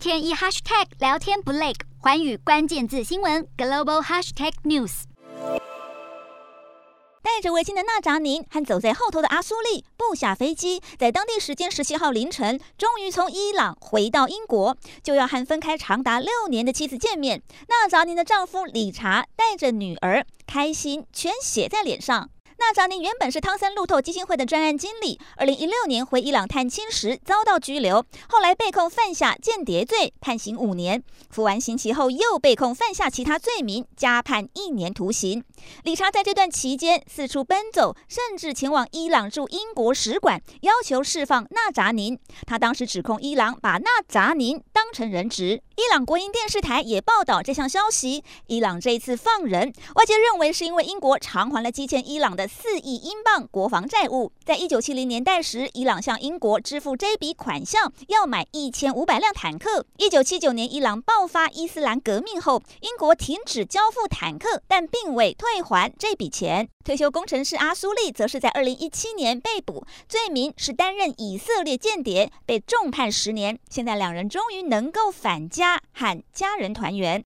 天一 hashtag 聊天不累，寰宇关键字新闻 global hashtag news。带着围巾的纳扎宁和走在后头的阿苏丽不下飞机，在当地时间十七号凌晨，终于从伊朗回到英国，就要和分开长达六年的妻子见面。纳扎宁的丈夫理查带着女儿，开心全写在脸上。纳扎宁原本是汤森路透基金会的专案经理，二零一六年回伊朗探亲时遭到拘留，后来被控犯下间谍罪，判刑五年。服完刑期后又被控犯下其他罪名，加判一年徒刑。理查在这段期间四处奔走，甚至前往伊朗驻英国使馆，要求释放纳扎宁。他当时指控伊朗把纳扎宁当成人质。伊朗国营电视台也报道这项消息。伊朗这一次放人，外界认为是因为英国偿还了积欠伊朗的四亿英镑国防债务。在一九七零年代时，伊朗向英国支付这笔款项，要买一千五百辆坦克。一九七九年伊朗爆发伊斯兰革命后，英国停止交付坦克，但并未退还这笔钱。退休工程师阿苏利则是在二零一七年被捕，罪名是担任以色列间谍，被重判十年。现在两人终于能够返家。和家人团圆。